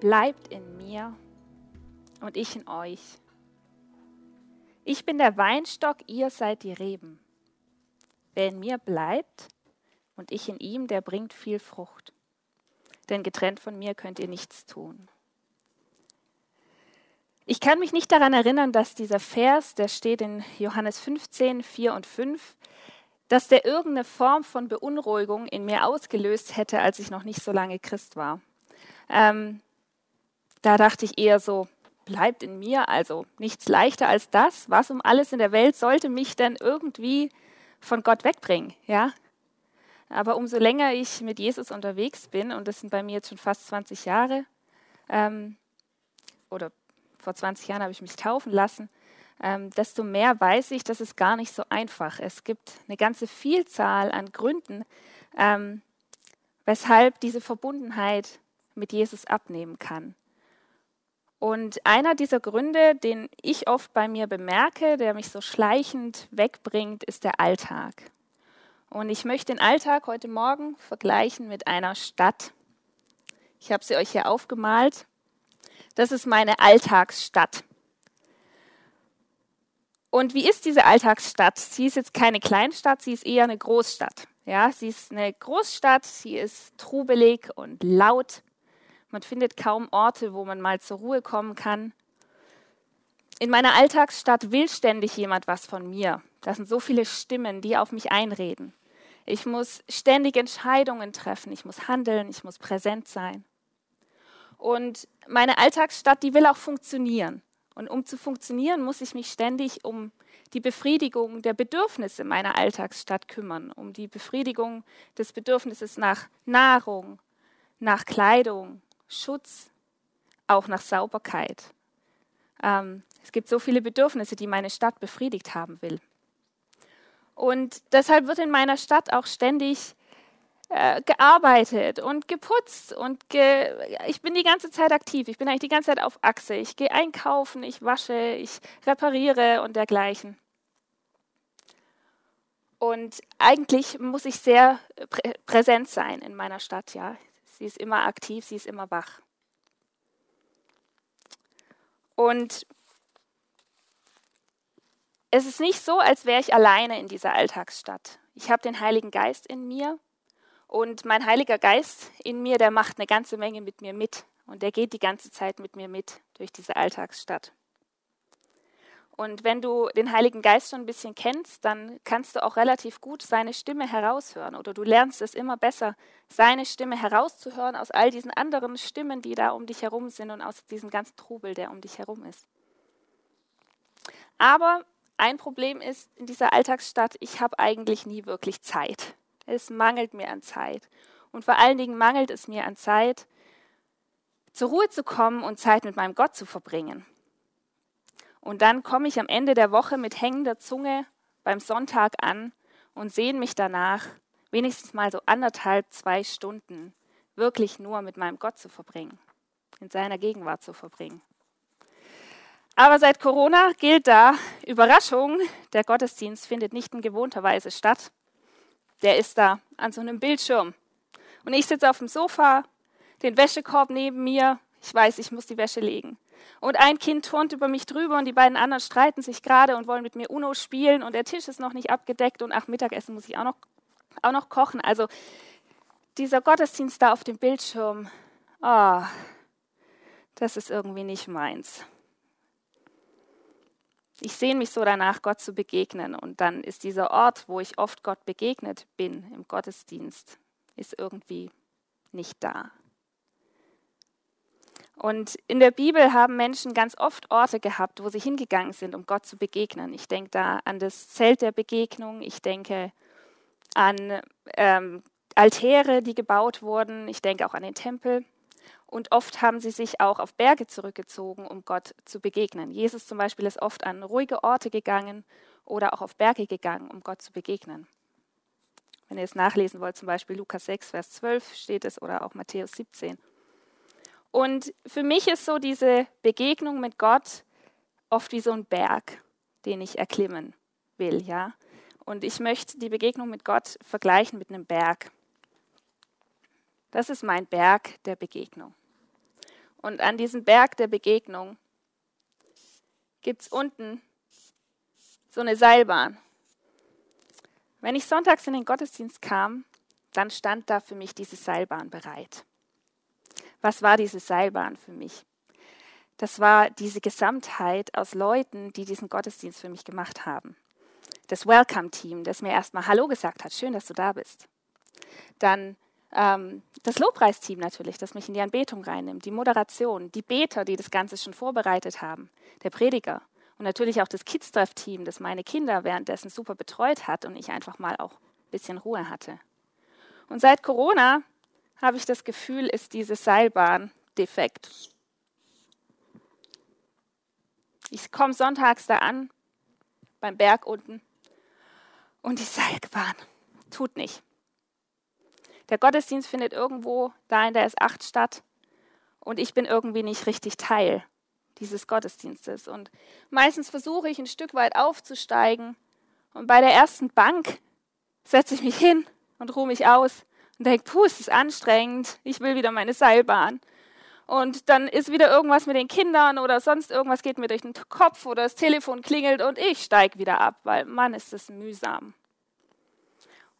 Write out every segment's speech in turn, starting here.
bleibt in mir und ich in euch. Ich bin der Weinstock, ihr seid die Reben. Wer in mir bleibt und ich in ihm, der bringt viel Frucht. Denn getrennt von mir könnt ihr nichts tun. Ich kann mich nicht daran erinnern, dass dieser Vers, der steht in Johannes 15, 4 und 5, dass der irgendeine Form von Beunruhigung in mir ausgelöst hätte, als ich noch nicht so lange Christ war. Ähm, da dachte ich eher so, bleibt in mir, also nichts leichter als das. Was um alles in der Welt sollte mich denn irgendwie von Gott wegbringen, ja? Aber umso länger ich mit Jesus unterwegs bin, und das sind bei mir jetzt schon fast 20 Jahre, ähm, oder vor 20 Jahren habe ich mich taufen lassen, ähm, desto mehr weiß ich, dass es gar nicht so einfach. Es gibt eine ganze Vielzahl an Gründen, ähm, weshalb diese Verbundenheit mit Jesus abnehmen kann. Und einer dieser Gründe, den ich oft bei mir bemerke, der mich so schleichend wegbringt, ist der Alltag. Und ich möchte den Alltag heute Morgen vergleichen mit einer Stadt. Ich habe sie euch hier aufgemalt. Das ist meine Alltagsstadt. Und wie ist diese Alltagsstadt? Sie ist jetzt keine Kleinstadt, sie ist eher eine Großstadt. Ja, sie ist eine Großstadt, sie ist trubelig und laut. Man findet kaum Orte, wo man mal zur Ruhe kommen kann. In meiner Alltagsstadt will ständig jemand was von mir. Das sind so viele Stimmen, die auf mich einreden. Ich muss ständig Entscheidungen treffen, ich muss handeln, ich muss präsent sein. Und meine Alltagsstadt, die will auch funktionieren. Und um zu funktionieren, muss ich mich ständig um die Befriedigung der Bedürfnisse meiner Alltagsstadt kümmern, um die Befriedigung des Bedürfnisses nach Nahrung, nach Kleidung, Schutz, auch nach Sauberkeit. Ähm, es gibt so viele Bedürfnisse, die meine Stadt befriedigt haben will. Und deshalb wird in meiner Stadt auch ständig äh, gearbeitet und geputzt und ge ich bin die ganze Zeit aktiv. Ich bin eigentlich die ganze Zeit auf Achse. Ich gehe einkaufen, ich wasche, ich repariere und dergleichen. Und eigentlich muss ich sehr prä präsent sein in meiner Stadt, ja. Sie ist immer aktiv, sie ist immer wach. Und es ist nicht so, als wäre ich alleine in dieser Alltagsstadt. Ich habe den Heiligen Geist in mir und mein Heiliger Geist in mir, der macht eine ganze Menge mit mir mit. Und der geht die ganze Zeit mit mir mit durch diese Alltagsstadt. Und wenn du den Heiligen Geist schon ein bisschen kennst, dann kannst du auch relativ gut seine Stimme heraushören. Oder du lernst es immer besser, seine Stimme herauszuhören aus all diesen anderen Stimmen, die da um dich herum sind und aus diesem ganzen Trubel, der um dich herum ist. Aber ein Problem ist in dieser Alltagsstadt, ich habe eigentlich nie wirklich Zeit. Es mangelt mir an Zeit. Und vor allen Dingen mangelt es mir an Zeit, zur Ruhe zu kommen und Zeit mit meinem Gott zu verbringen. Und dann komme ich am Ende der Woche mit hängender Zunge beim Sonntag an und sehne mich danach, wenigstens mal so anderthalb, zwei Stunden wirklich nur mit meinem Gott zu verbringen, in seiner Gegenwart zu verbringen. Aber seit Corona gilt da, Überraschung, der Gottesdienst findet nicht in gewohnter Weise statt, der ist da an so einem Bildschirm. Und ich sitze auf dem Sofa, den Wäschekorb neben mir. Ich weiß, ich muss die Wäsche legen. Und ein Kind turnt über mich drüber und die beiden anderen streiten sich gerade und wollen mit mir Uno spielen und der Tisch ist noch nicht abgedeckt und ach, Mittagessen muss ich auch noch, auch noch kochen. Also dieser Gottesdienst da auf dem Bildschirm, oh, das ist irgendwie nicht meins ich sehne mich so danach, Gott zu begegnen. Und dann ist dieser Ort, wo ich oft Gott begegnet bin, im Gottesdienst, ist irgendwie nicht da. Und in der Bibel haben Menschen ganz oft Orte gehabt, wo sie hingegangen sind, um Gott zu begegnen. Ich denke da an das Zelt der Begegnung, ich denke an ähm, Altäre, die gebaut wurden, ich denke auch an den Tempel. Und oft haben sie sich auch auf Berge zurückgezogen, um Gott zu begegnen. Jesus zum Beispiel ist oft an ruhige Orte gegangen oder auch auf Berge gegangen, um Gott zu begegnen. Wenn ihr es nachlesen wollt, zum Beispiel Lukas 6, Vers 12 steht es oder auch Matthäus 17. Und für mich ist so diese Begegnung mit Gott oft wie so ein Berg, den ich erklimmen will, ja. Und ich möchte die Begegnung mit Gott vergleichen mit einem Berg. Das ist mein Berg der Begegnung. Und an diesem Berg der Begegnung gibt es unten so eine Seilbahn. Wenn ich sonntags in den Gottesdienst kam, dann stand da für mich diese Seilbahn bereit. Was war diese Seilbahn für mich? Das war diese Gesamtheit aus Leuten, die diesen Gottesdienst für mich gemacht haben. Das Welcome-Team, das mir erstmal Hallo gesagt hat, schön, dass du da bist. Dann ähm, das Lobpreisteam natürlich, das mich in die Anbetung reinnimmt, die Moderation, die Beter, die das Ganze schon vorbereitet haben, der Prediger und natürlich auch das Kids-Treff-Team, das meine Kinder währenddessen super betreut hat und ich einfach mal auch ein bisschen Ruhe hatte. Und seit Corona habe ich das Gefühl, ist diese Seilbahn defekt. Ich komme sonntags da an, beim Berg unten, und die Seilbahn tut nicht. Der Gottesdienst findet irgendwo da in der S8 statt und ich bin irgendwie nicht richtig Teil dieses Gottesdienstes. Und meistens versuche ich ein Stück weit aufzusteigen und bei der ersten Bank setze ich mich hin und ruhe mich aus und denke, puh, es ist anstrengend, ich will wieder meine Seilbahn. Und dann ist wieder irgendwas mit den Kindern oder sonst irgendwas geht mir durch den Kopf oder das Telefon klingelt und ich steige wieder ab, weil Mann, ist das mühsam.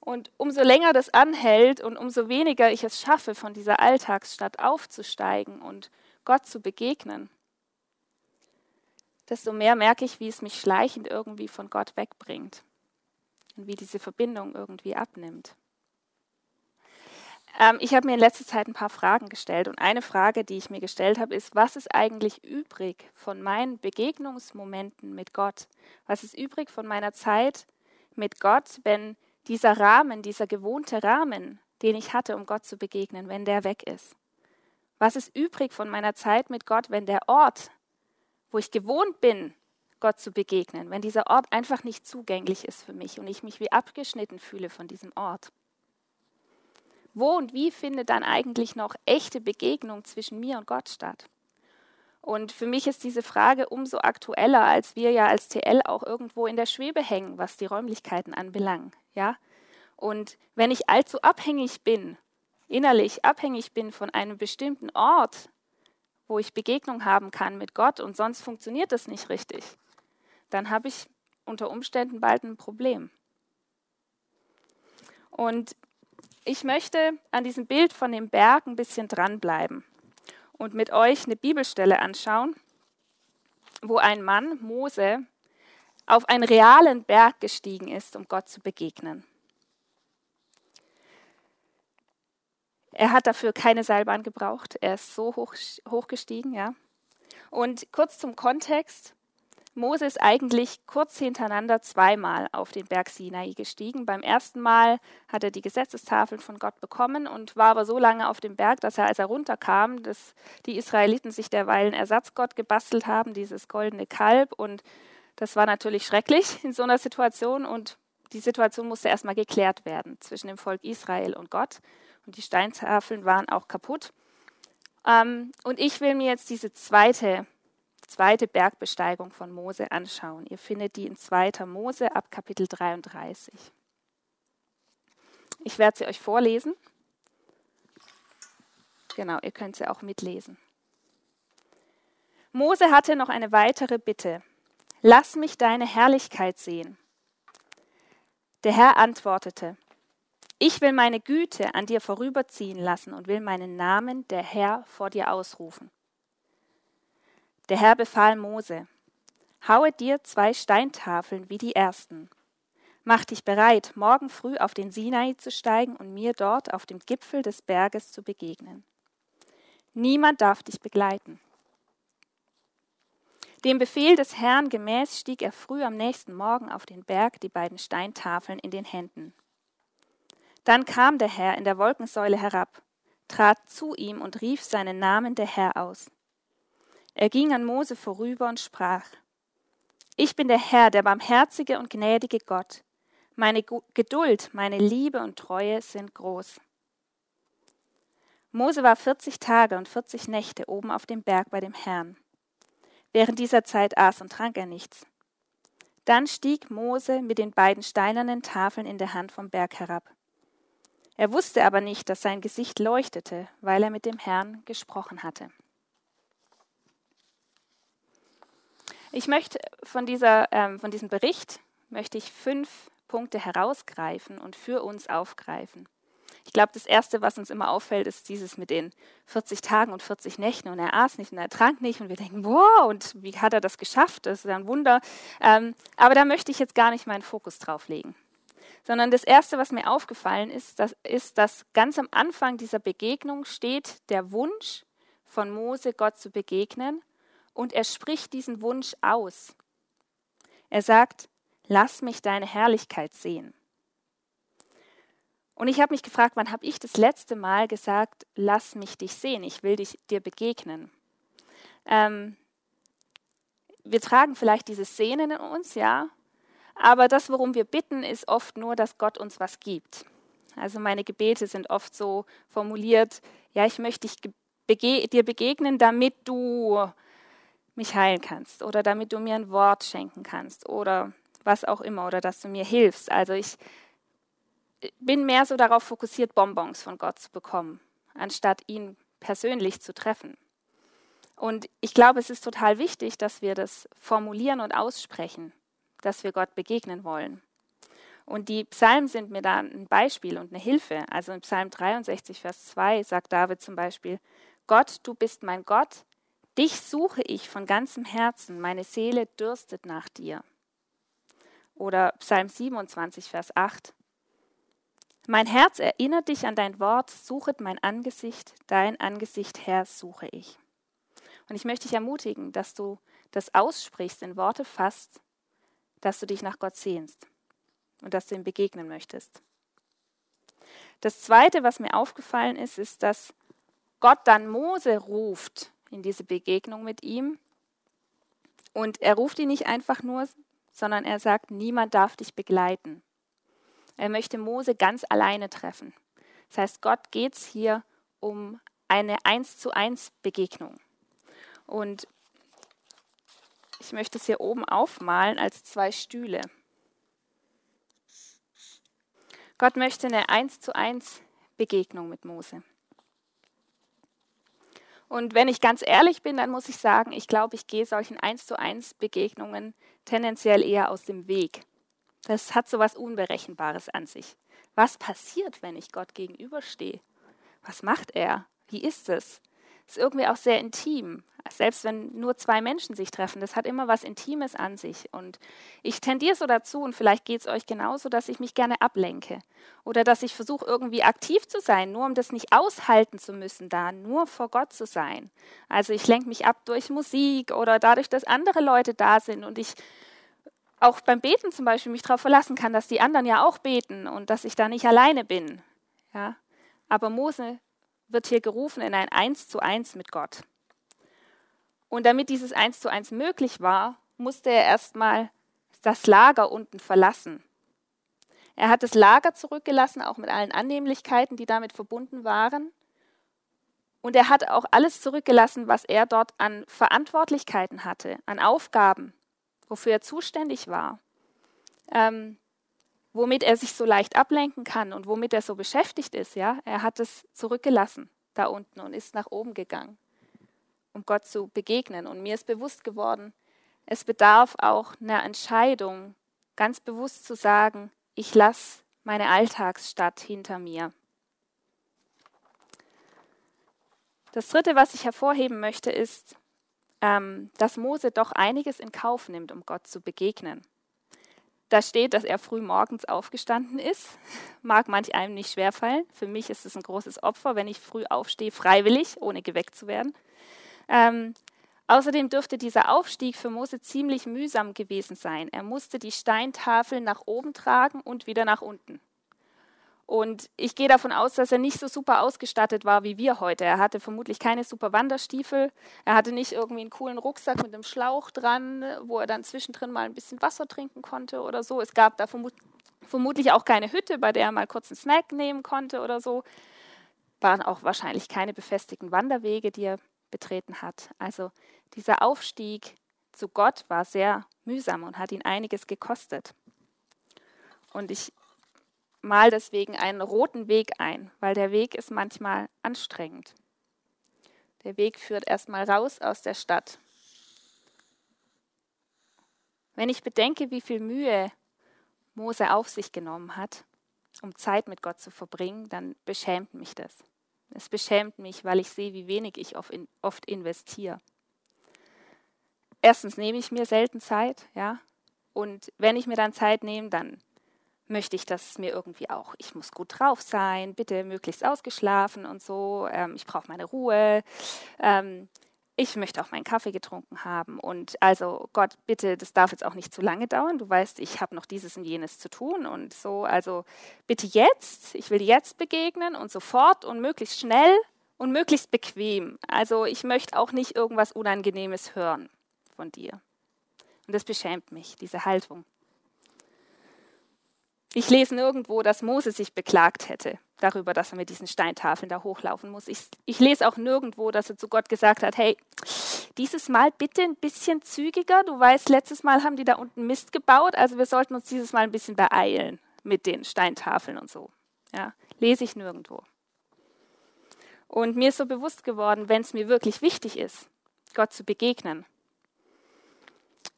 Und umso länger das anhält und umso weniger ich es schaffe, von dieser Alltagsstadt aufzusteigen und Gott zu begegnen, desto mehr merke ich, wie es mich schleichend irgendwie von Gott wegbringt und wie diese Verbindung irgendwie abnimmt. Ähm, ich habe mir in letzter Zeit ein paar Fragen gestellt und eine Frage, die ich mir gestellt habe, ist, was ist eigentlich übrig von meinen Begegnungsmomenten mit Gott? Was ist übrig von meiner Zeit mit Gott, wenn dieser Rahmen, dieser gewohnte Rahmen, den ich hatte, um Gott zu begegnen, wenn der weg ist? Was ist übrig von meiner Zeit mit Gott, wenn der Ort, wo ich gewohnt bin, Gott zu begegnen, wenn dieser Ort einfach nicht zugänglich ist für mich und ich mich wie abgeschnitten fühle von diesem Ort? Wo und wie findet dann eigentlich noch echte Begegnung zwischen mir und Gott statt? Und für mich ist diese Frage umso aktueller, als wir ja als TL auch irgendwo in der Schwebe hängen, was die Räumlichkeiten anbelangt. Ja? Und wenn ich allzu abhängig bin, innerlich abhängig bin von einem bestimmten Ort, wo ich Begegnung haben kann mit Gott und sonst funktioniert das nicht richtig, dann habe ich unter Umständen bald ein Problem. Und ich möchte an diesem Bild von dem Berg ein bisschen dranbleiben und mit euch eine Bibelstelle anschauen, wo ein Mann, Mose, auf einen realen Berg gestiegen ist, um Gott zu begegnen. Er hat dafür keine Seilbahn gebraucht. Er ist so hoch, hochgestiegen, ja. Und kurz zum Kontext. Mose ist eigentlich kurz hintereinander zweimal auf den Berg Sinai gestiegen. Beim ersten Mal hat er die Gesetzestafeln von Gott bekommen und war aber so lange auf dem Berg, dass er, als er runterkam, dass die Israeliten sich derweil einen Ersatzgott gebastelt haben, dieses goldene Kalb. Und das war natürlich schrecklich in so einer Situation. Und die Situation musste erstmal geklärt werden zwischen dem Volk Israel und Gott. Und die Steintafeln waren auch kaputt. Ähm, und ich will mir jetzt diese zweite zweite Bergbesteigung von Mose anschauen. Ihr findet die in 2. Mose ab Kapitel 33. Ich werde sie euch vorlesen. Genau, ihr könnt sie auch mitlesen. Mose hatte noch eine weitere Bitte. Lass mich deine Herrlichkeit sehen. Der Herr antwortete, ich will meine Güte an dir vorüberziehen lassen und will meinen Namen, der Herr, vor dir ausrufen. Der Herr befahl Mose, Haue dir zwei Steintafeln wie die ersten. Mach dich bereit, morgen früh auf den Sinai zu steigen und mir dort auf dem Gipfel des Berges zu begegnen. Niemand darf dich begleiten. Dem Befehl des Herrn gemäß stieg er früh am nächsten Morgen auf den Berg, die beiden Steintafeln in den Händen. Dann kam der Herr in der Wolkensäule herab, trat zu ihm und rief seinen Namen der Herr aus. Er ging an Mose vorüber und sprach, Ich bin der Herr, der barmherzige und gnädige Gott. Meine Geduld, meine Liebe und Treue sind groß. Mose war 40 Tage und 40 Nächte oben auf dem Berg bei dem Herrn. Während dieser Zeit aß und trank er nichts. Dann stieg Mose mit den beiden steinernen Tafeln in der Hand vom Berg herab. Er wusste aber nicht, dass sein Gesicht leuchtete, weil er mit dem Herrn gesprochen hatte. Ich möchte von, dieser, ähm, von diesem Bericht möchte ich fünf Punkte herausgreifen und für uns aufgreifen. Ich glaube, das Erste, was uns immer auffällt, ist dieses mit den 40 Tagen und 40 Nächten und er aß nicht und er trank nicht und wir denken, wow, und wie hat er das geschafft? Das ist ein Wunder. Ähm, aber da möchte ich jetzt gar nicht meinen Fokus drauf legen. Sondern das Erste, was mir aufgefallen ist, das ist, dass ganz am Anfang dieser Begegnung steht der Wunsch von Mose, Gott zu begegnen und er spricht diesen Wunsch aus. Er sagt, lass mich deine Herrlichkeit sehen. Und ich habe mich gefragt, wann habe ich das letzte Mal gesagt, lass mich dich sehen, ich will dich, dir begegnen. Ähm, wir tragen vielleicht diese Szenen in uns, ja, aber das, worum wir bitten, ist oft nur, dass Gott uns was gibt. Also meine Gebete sind oft so formuliert, ja, ich möchte dich bege dir begegnen, damit du mich heilen kannst oder damit du mir ein Wort schenken kannst oder was auch immer oder dass du mir hilfst. Also ich bin mehr so darauf fokussiert, Bonbons von Gott zu bekommen, anstatt ihn persönlich zu treffen. Und ich glaube, es ist total wichtig, dass wir das formulieren und aussprechen, dass wir Gott begegnen wollen. Und die Psalmen sind mir da ein Beispiel und eine Hilfe. Also in Psalm 63, Vers 2 sagt David zum Beispiel, Gott, du bist mein Gott, dich suche ich von ganzem Herzen, meine Seele dürstet nach dir. Oder Psalm 27, Vers 8. Mein Herz erinnert dich an dein Wort, suchet mein Angesicht, dein Angesicht, Herr, suche ich. Und ich möchte dich ermutigen, dass du das aussprichst, in Worte fasst, dass du dich nach Gott sehnst und dass du ihm begegnen möchtest. Das Zweite, was mir aufgefallen ist, ist, dass Gott dann Mose ruft in diese Begegnung mit ihm. Und er ruft ihn nicht einfach nur, sondern er sagt, niemand darf dich begleiten. Er möchte Mose ganz alleine treffen. Das heißt, Gott geht es hier um eine eins zu eins Begegnung. Und ich möchte es hier oben aufmalen als zwei Stühle. Gott möchte eine eins zu eins Begegnung mit Mose. Und wenn ich ganz ehrlich bin, dann muss ich sagen, ich glaube, ich gehe solchen eins zu eins Begegnungen tendenziell eher aus dem Weg. Das hat so was Unberechenbares an sich. Was passiert, wenn ich Gott gegenüberstehe? Was macht er? Wie ist es? Ist irgendwie auch sehr intim. Selbst wenn nur zwei Menschen sich treffen, das hat immer was Intimes an sich. Und ich tendiere so dazu, und vielleicht geht es euch genauso, dass ich mich gerne ablenke. Oder dass ich versuche, irgendwie aktiv zu sein, nur um das nicht aushalten zu müssen, da nur vor Gott zu sein. Also ich lenke mich ab durch Musik oder dadurch, dass andere Leute da sind und ich auch beim Beten zum Beispiel mich darauf verlassen kann, dass die anderen ja auch beten und dass ich da nicht alleine bin. Ja? Aber Mose wird hier gerufen in ein Eins zu eins mit Gott. Und damit dieses Eins zu eins möglich war, musste er erstmal das Lager unten verlassen. Er hat das Lager zurückgelassen, auch mit allen Annehmlichkeiten, die damit verbunden waren. Und er hat auch alles zurückgelassen, was er dort an Verantwortlichkeiten hatte, an Aufgaben, wofür er zuständig war, ähm, womit er sich so leicht ablenken kann und womit er so beschäftigt ist. Ja, er hat es zurückgelassen da unten und ist nach oben gegangen, um Gott zu begegnen. Und mir ist bewusst geworden, es bedarf auch einer Entscheidung, ganz bewusst zu sagen, ich lasse meine Alltagsstadt hinter mir. Das Dritte, was ich hervorheben möchte, ist, ähm, dass Mose doch einiges in Kauf nimmt, um Gott zu begegnen. Da steht, dass er früh morgens aufgestanden ist. Mag manch einem nicht schwerfallen. Für mich ist es ein großes Opfer, wenn ich früh aufstehe, freiwillig, ohne geweckt zu werden. Ähm, außerdem dürfte dieser Aufstieg für Mose ziemlich mühsam gewesen sein. Er musste die Steintafel nach oben tragen und wieder nach unten. Und ich gehe davon aus, dass er nicht so super ausgestattet war wie wir heute. Er hatte vermutlich keine super Wanderstiefel. Er hatte nicht irgendwie einen coolen Rucksack mit einem Schlauch dran, wo er dann zwischendrin mal ein bisschen Wasser trinken konnte oder so. Es gab da vermut vermutlich auch keine Hütte, bei der er mal kurz einen Snack nehmen konnte oder so. Waren auch wahrscheinlich keine befestigten Wanderwege, die er betreten hat. Also dieser Aufstieg zu Gott war sehr mühsam und hat ihn einiges gekostet. Und ich mal deswegen einen roten Weg ein, weil der Weg ist manchmal anstrengend. Der Weg führt erstmal raus aus der Stadt. Wenn ich bedenke, wie viel Mühe Mose auf sich genommen hat, um Zeit mit Gott zu verbringen, dann beschämt mich das. Es beschämt mich, weil ich sehe, wie wenig ich oft investiere. Erstens nehme ich mir selten Zeit, ja. Und wenn ich mir dann Zeit nehme, dann möchte ich, dass es mir irgendwie auch, ich muss gut drauf sein, bitte möglichst ausgeschlafen und so, ähm, ich brauche meine Ruhe, ähm, ich möchte auch meinen Kaffee getrunken haben und also Gott, bitte, das darf jetzt auch nicht zu lange dauern, du weißt, ich habe noch dieses und jenes zu tun und so, also bitte jetzt, ich will jetzt begegnen und sofort und möglichst schnell und möglichst bequem. Also ich möchte auch nicht irgendwas Unangenehmes hören von dir. Und das beschämt mich, diese Haltung. Ich lese nirgendwo, dass Mose sich beklagt hätte darüber, dass er mit diesen Steintafeln da hochlaufen muss. Ich, ich lese auch nirgendwo, dass er zu Gott gesagt hat, hey, dieses Mal bitte ein bisschen zügiger. Du weißt, letztes Mal haben die da unten Mist gebaut, also wir sollten uns dieses Mal ein bisschen beeilen mit den Steintafeln und so. Ja, lese ich nirgendwo. Und mir ist so bewusst geworden, wenn es mir wirklich wichtig ist, Gott zu begegnen,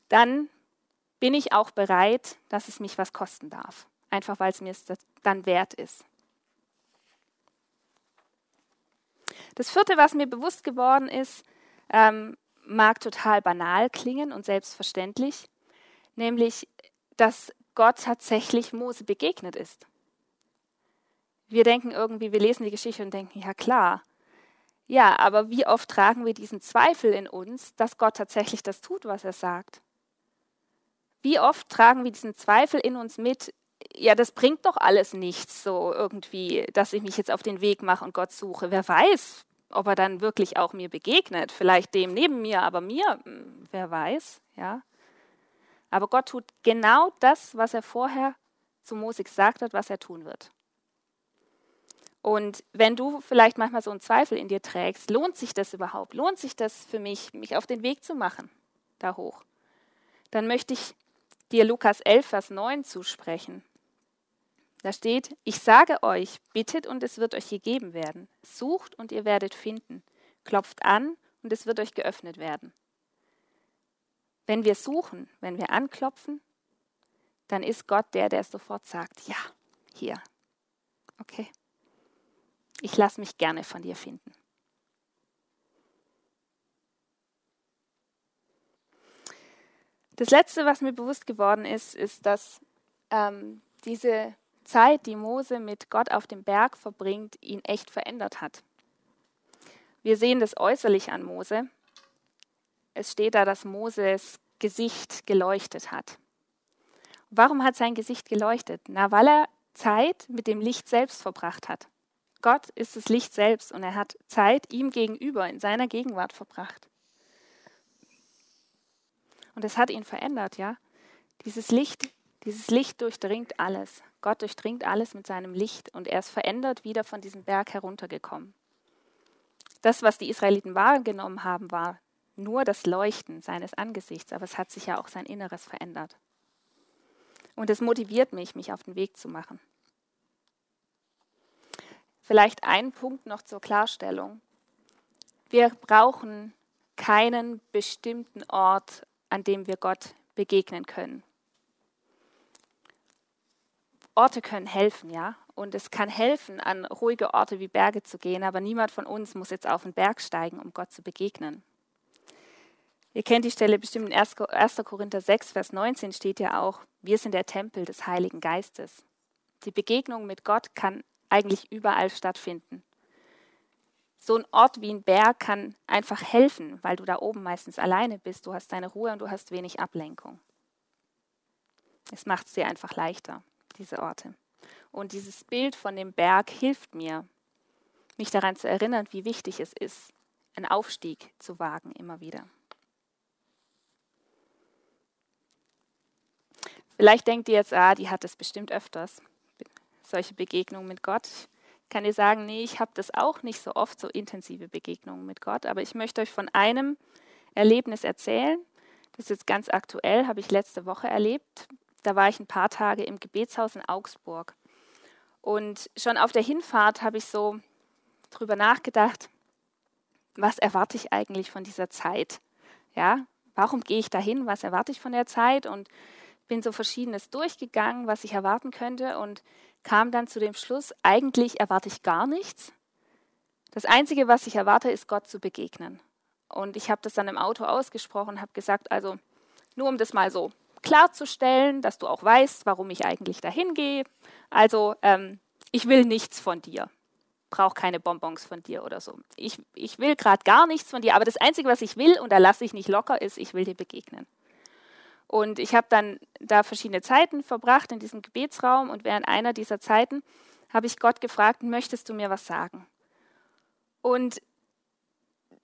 dann bin ich auch bereit, dass es mich was kosten darf einfach weil es mir dann wert ist. Das vierte, was mir bewusst geworden ist, ähm, mag total banal klingen und selbstverständlich, nämlich, dass Gott tatsächlich Mose begegnet ist. Wir denken irgendwie, wir lesen die Geschichte und denken, ja klar. Ja, aber wie oft tragen wir diesen Zweifel in uns, dass Gott tatsächlich das tut, was er sagt? Wie oft tragen wir diesen Zweifel in uns mit, ja, das bringt doch alles nichts, so irgendwie, dass ich mich jetzt auf den Weg mache und Gott suche. Wer weiß, ob er dann wirklich auch mir begegnet. Vielleicht dem neben mir, aber mir, hm, wer weiß, ja. Aber Gott tut genau das, was er vorher zu Mose gesagt hat, was er tun wird. Und wenn du vielleicht manchmal so einen Zweifel in dir trägst, lohnt sich das überhaupt? Lohnt sich das für mich, mich auf den Weg zu machen, da hoch? Dann möchte ich dir Lukas 11, Vers 9 zusprechen. Da steht, ich sage euch, bittet und es wird euch gegeben werden. Sucht und ihr werdet finden. Klopft an und es wird euch geöffnet werden. Wenn wir suchen, wenn wir anklopfen, dann ist Gott der, der sofort sagt, ja, hier. Okay. Ich lasse mich gerne von dir finden. Das Letzte, was mir bewusst geworden ist, ist, dass ähm, diese Zeit, die Mose mit Gott auf dem Berg verbringt, ihn echt verändert hat. Wir sehen das äußerlich an Mose. Es steht da, dass Moses Gesicht geleuchtet hat. Warum hat sein Gesicht geleuchtet? Na, weil er Zeit mit dem Licht selbst verbracht hat. Gott ist das Licht selbst und er hat Zeit ihm gegenüber in seiner Gegenwart verbracht. Und es hat ihn verändert, ja. Dieses Licht, dieses Licht durchdringt alles. Gott durchdringt alles mit seinem Licht und er ist verändert wieder von diesem Berg heruntergekommen. Das, was die Israeliten wahrgenommen haben, war nur das Leuchten seines Angesichts, aber es hat sich ja auch sein Inneres verändert. Und es motiviert mich, mich auf den Weg zu machen. Vielleicht ein Punkt noch zur Klarstellung. Wir brauchen keinen bestimmten Ort, an dem wir Gott begegnen können. Orte können helfen, ja. Und es kann helfen, an ruhige Orte wie Berge zu gehen, aber niemand von uns muss jetzt auf den Berg steigen, um Gott zu begegnen. Ihr kennt die Stelle bestimmt in 1. Korinther 6, Vers 19 steht ja auch, wir sind der Tempel des Heiligen Geistes. Die Begegnung mit Gott kann eigentlich überall stattfinden. So ein Ort wie ein Berg kann einfach helfen, weil du da oben meistens alleine bist, du hast deine Ruhe und du hast wenig Ablenkung. Es macht es dir einfach leichter diese Orte. Und dieses Bild von dem Berg hilft mir, mich daran zu erinnern, wie wichtig es ist, einen Aufstieg zu wagen immer wieder. Vielleicht denkt ihr jetzt, ah, die hat es bestimmt öfters, solche Begegnungen mit Gott. Ich kann dir sagen, nee, ich habe das auch nicht so oft, so intensive Begegnungen mit Gott, aber ich möchte euch von einem Erlebnis erzählen. Das ist jetzt ganz aktuell, habe ich letzte Woche erlebt. Da war ich ein paar Tage im Gebetshaus in Augsburg. Und schon auf der Hinfahrt habe ich so drüber nachgedacht, was erwarte ich eigentlich von dieser Zeit? Ja, warum gehe ich dahin, was erwarte ich von der Zeit und bin so verschiedenes durchgegangen, was ich erwarten könnte und kam dann zu dem Schluss, eigentlich erwarte ich gar nichts. Das Einzige, was ich erwarte, ist Gott zu begegnen. Und ich habe das dann im Auto ausgesprochen, habe gesagt, also nur um das mal so klarzustellen, dass du auch weißt, warum ich eigentlich dahin gehe. Also ähm, ich will nichts von dir, brauche keine Bonbons von dir oder so. Ich, ich will gerade gar nichts von dir, aber das Einzige, was ich will, und da lasse ich nicht locker, ist, ich will dir begegnen. Und ich habe dann da verschiedene Zeiten verbracht in diesem Gebetsraum und während einer dieser Zeiten habe ich Gott gefragt, möchtest du mir was sagen? Und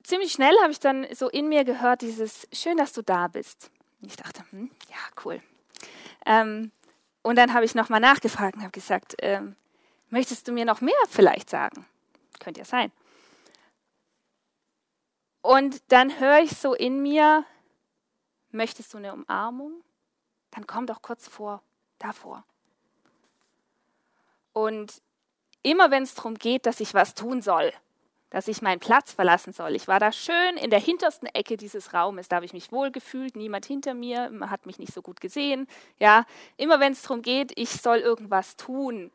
ziemlich schnell habe ich dann so in mir gehört, dieses Schön, dass du da bist. Und ich dachte, hm, ja, cool. Ähm, und dann habe ich nochmal nachgefragt und habe gesagt, ähm, möchtest du mir noch mehr vielleicht sagen? Könnte ja sein. Und dann höre ich so in mir, möchtest du eine Umarmung? Dann komm doch kurz vor, davor. Und immer wenn es darum geht, dass ich was tun soll, dass ich meinen Platz verlassen soll. Ich war da schön in der hintersten Ecke dieses Raumes. Da habe ich mich wohl gefühlt, niemand hinter mir, man hat mich nicht so gut gesehen. Ja, immer wenn es darum geht, ich soll irgendwas tun,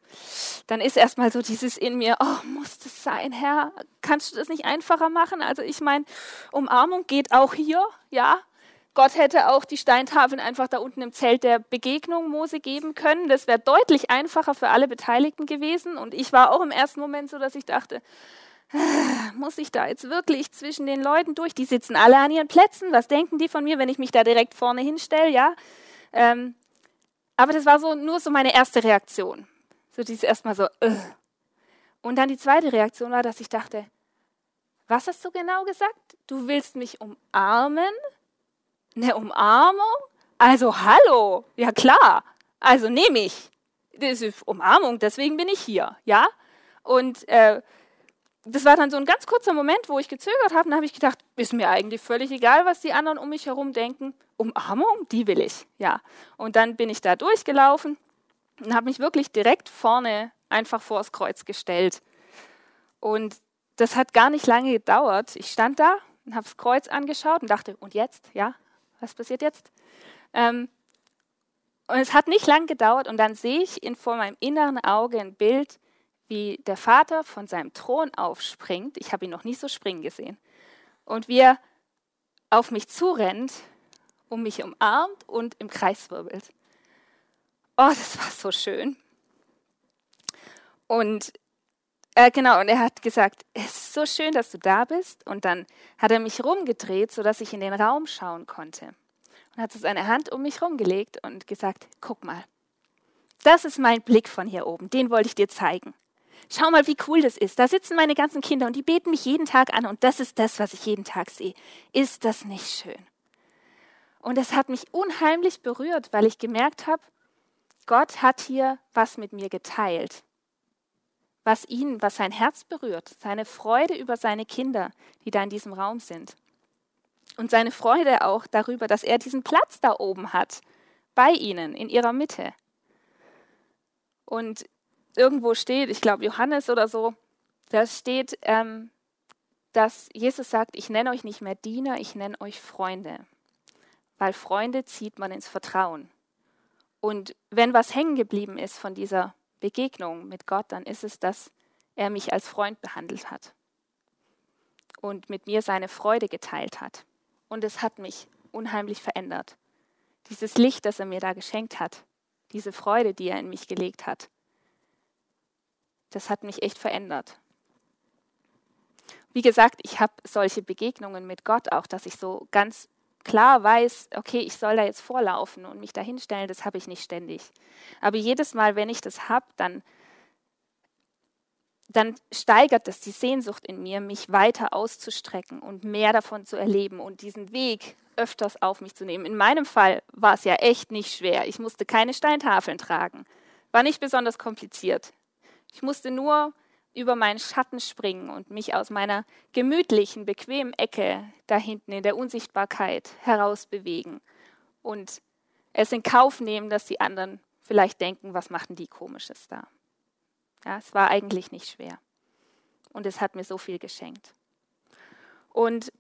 dann ist erstmal so dieses in mir, oh, muss das sein, Herr? Kannst du das nicht einfacher machen? Also ich meine, Umarmung geht auch hier, ja. Gott hätte auch die Steintafeln einfach da unten im Zelt der Begegnung Mose geben können. Das wäre deutlich einfacher für alle Beteiligten gewesen. Und ich war auch im ersten Moment so, dass ich dachte, muss ich da jetzt wirklich zwischen den Leuten durch? Die sitzen alle an ihren Plätzen. Was denken die von mir, wenn ich mich da direkt vorne hinstelle? Ja. Ähm, aber das war so nur so meine erste Reaktion. So dieses erstmal so. Uh. Und dann die zweite Reaktion war, dass ich dachte, was hast du genau gesagt? Du willst mich umarmen? Eine Umarmung? Also hallo, ja klar. Also nehme ich. Das ist Umarmung, deswegen bin ich hier, ja. Und äh, das war dann so ein ganz kurzer Moment, wo ich gezögert habe. Und habe ich gedacht, ist mir eigentlich völlig egal, was die anderen um mich herum denken. Umarmung, die will ich, ja. Und dann bin ich da durchgelaufen und habe mich wirklich direkt vorne einfach vors Kreuz gestellt. Und das hat gar nicht lange gedauert. Ich stand da und habe das Kreuz angeschaut und dachte, und jetzt, ja, was passiert jetzt? Ähm, und es hat nicht lang gedauert und dann sehe ich in, vor meinem inneren Auge ein Bild, wie der Vater von seinem Thron aufspringt. Ich habe ihn noch nie so springen gesehen. Und wie er auf mich zurennt, um mich umarmt und im Kreis wirbelt. Oh, das war so schön. Und äh, genau, und er hat gesagt, es ist so schön, dass du da bist. Und dann hat er mich rumgedreht, sodass ich in den Raum schauen konnte. Und hat so seine Hand um mich rumgelegt und gesagt, guck mal, das ist mein Blick von hier oben, den wollte ich dir zeigen. Schau mal, wie cool das ist. Da sitzen meine ganzen Kinder und die beten mich jeden Tag an und das ist das, was ich jeden Tag sehe. Ist das nicht schön? Und es hat mich unheimlich berührt, weil ich gemerkt habe, Gott hat hier was mit mir geteilt, was ihn, was sein Herz berührt, seine Freude über seine Kinder, die da in diesem Raum sind. Und seine Freude auch darüber, dass er diesen Platz da oben hat, bei ihnen, in ihrer Mitte. Und irgendwo steht, ich glaube Johannes oder so, da steht, ähm, dass Jesus sagt, ich nenne euch nicht mehr Diener, ich nenne euch Freunde. Weil Freunde zieht man ins Vertrauen. Und wenn was hängen geblieben ist von dieser Begegnung mit Gott, dann ist es, dass er mich als Freund behandelt hat und mit mir seine Freude geteilt hat. Und es hat mich unheimlich verändert. Dieses Licht, das er mir da geschenkt hat, diese Freude, die er in mich gelegt hat, das hat mich echt verändert. Wie gesagt, ich habe solche Begegnungen mit Gott auch, dass ich so ganz klar weiß, okay, ich soll da jetzt vorlaufen und mich da hinstellen, das habe ich nicht ständig. Aber jedes Mal, wenn ich das habe, dann, dann steigert das die Sehnsucht in mir, mich weiter auszustrecken und mehr davon zu erleben und diesen Weg öfters auf mich zu nehmen. In meinem Fall war es ja echt nicht schwer. Ich musste keine Steintafeln tragen. War nicht besonders kompliziert. Ich musste nur über meinen Schatten springen und mich aus meiner gemütlichen, bequemen Ecke da hinten in der Unsichtbarkeit herausbewegen und es in Kauf nehmen, dass die anderen vielleicht denken, was machten die komisches da. Ja, es war eigentlich nicht schwer. Und es hat mir so viel geschenkt. Und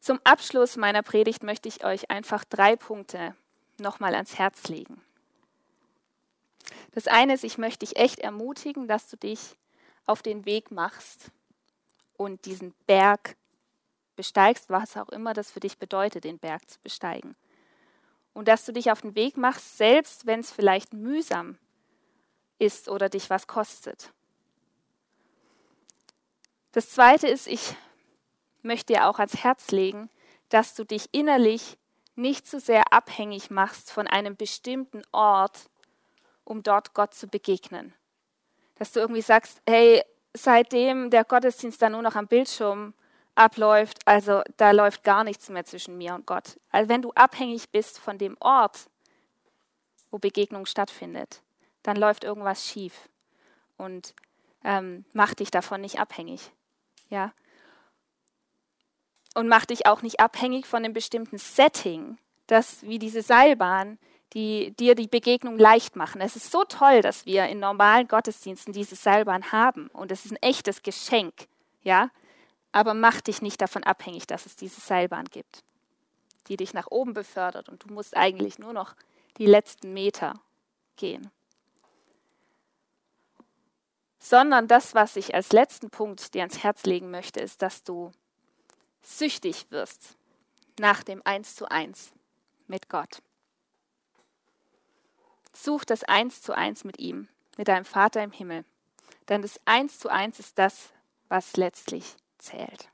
Zum Abschluss meiner Predigt möchte ich euch einfach drei Punkte nochmal ans Herz legen. Das eine ist, ich möchte dich echt ermutigen, dass du dich auf den Weg machst und diesen Berg besteigst, was auch immer das für dich bedeutet, den Berg zu besteigen. Und dass du dich auf den Weg machst, selbst wenn es vielleicht mühsam ist oder dich was kostet. Das Zweite ist, ich möchte dir auch ans Herz legen, dass du dich innerlich nicht zu so sehr abhängig machst von einem bestimmten Ort, um dort Gott zu begegnen. Dass du irgendwie sagst, hey, seitdem der Gottesdienst da nur noch am Bildschirm abläuft, also da läuft gar nichts mehr zwischen mir und Gott. Also wenn du abhängig bist von dem Ort, wo Begegnung stattfindet, dann läuft irgendwas schief und ähm, mach dich davon nicht abhängig. Ja? Und mach dich auch nicht abhängig von einem bestimmten Setting, das wie diese Seilbahn, die dir die Begegnung leicht machen. Es ist so toll, dass wir in normalen Gottesdiensten diese Seilbahn haben und es ist ein echtes Geschenk, ja. Aber mach dich nicht davon abhängig, dass es diese Seilbahn gibt, die dich nach oben befördert und du musst eigentlich nur noch die letzten Meter gehen. Sondern das, was ich als letzten Punkt dir ans Herz legen möchte, ist, dass du süchtig wirst nach dem Eins zu eins mit Gott. Such das Eins zu eins mit ihm, mit deinem Vater im Himmel. Denn das Eins zu eins ist das, was letztlich zählt.